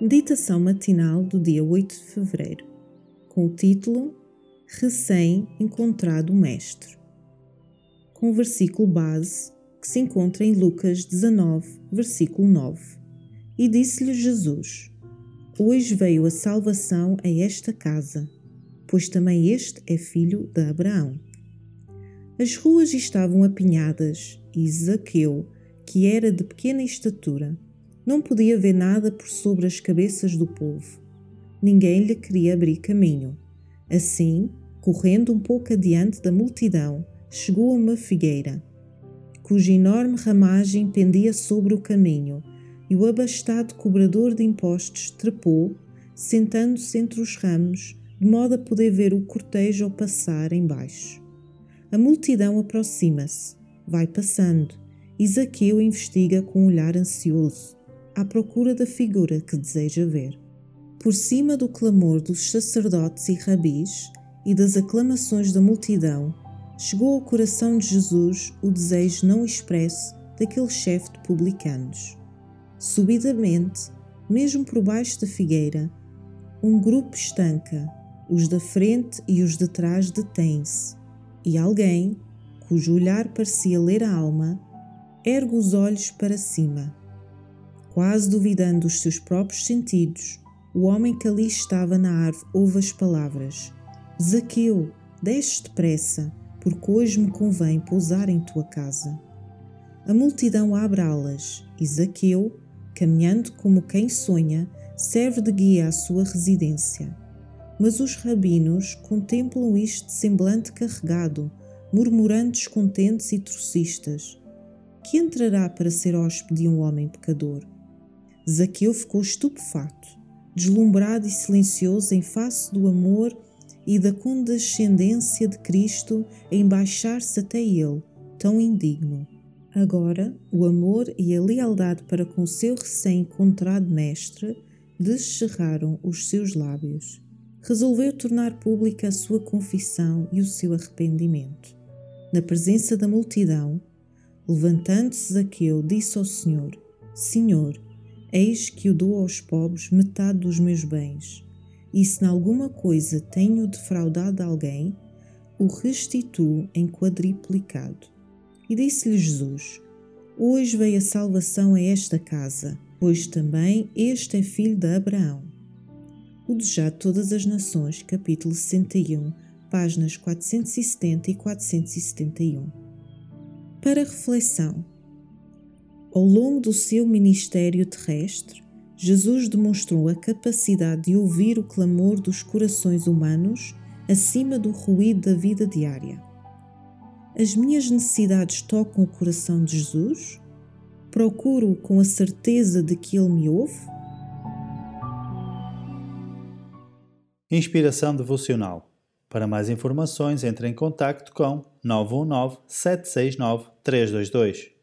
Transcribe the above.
Meditação matinal do dia 8 de fevereiro, com o título Recém-encontrado Mestre, com o versículo base que se encontra em Lucas 19, versículo 9. E disse-lhe Jesus: Hoje veio a salvação a esta casa, pois também este é filho de Abraão. As ruas estavam apinhadas e Zaqueu, que era de pequena estatura, não podia ver nada por sobre as cabeças do povo. Ninguém lhe queria abrir caminho. Assim, correndo um pouco adiante da multidão, chegou a uma figueira, cuja enorme ramagem pendia sobre o caminho, e o abastado cobrador de impostos trepou, sentando-se entre os ramos, de modo a poder ver o cortejo passar embaixo. A multidão aproxima-se, vai passando, e Zaqueu investiga com um olhar ansioso à procura da figura que deseja ver. Por cima do clamor dos sacerdotes e rabis e das aclamações da multidão, chegou ao coração de Jesus o desejo não expresso daquele chefe de publicanos. Subidamente, mesmo por baixo da figueira, um grupo estanca, os da frente e os de trás detêm-se, e alguém, cujo olhar parecia ler a alma, ergue os olhos para cima Quase duvidando dos seus próprios sentidos, o homem que ali estava na árvore ouve as palavras: Zaqueu, desce depressa, porque hoje me convém pousar em tua casa. A multidão abre alas e Zaqueu, caminhando como quem sonha, serve de guia à sua residência. Mas os rabinos contemplam isto de semblante carregado, murmurando descontentes e trocistas. Que entrará para ser hóspede de um homem pecador? Zaqueu ficou estupefato, deslumbrado e silencioso em face do amor e da condescendência de Cristo em baixar-se até ele, tão indigno. Agora, o amor e a lealdade para com seu recém-encontrado mestre descerraram os seus lábios. Resolveu tornar pública a sua confissão e o seu arrependimento. Na presença da multidão, levantando-se Zaqueu, disse ao Senhor: Senhor, Eis que eu dou aos pobres metade dos meus bens, e se em alguma coisa tenho defraudado alguém, o restituo em quadriplicado. E disse-lhe Jesus: Hoje veio a salvação a esta casa, pois também este é filho de Abraão. O Desejado de Todas as Nações, capítulo 61, páginas 470 e 471. Para reflexão, ao longo do seu ministério terrestre, Jesus demonstrou a capacidade de ouvir o clamor dos corações humanos acima do ruído da vida diária. As minhas necessidades tocam o coração de Jesus? Procuro com a certeza de que Ele me ouve? Inspiração Devocional. Para mais informações, entre em contato com 919 769 322.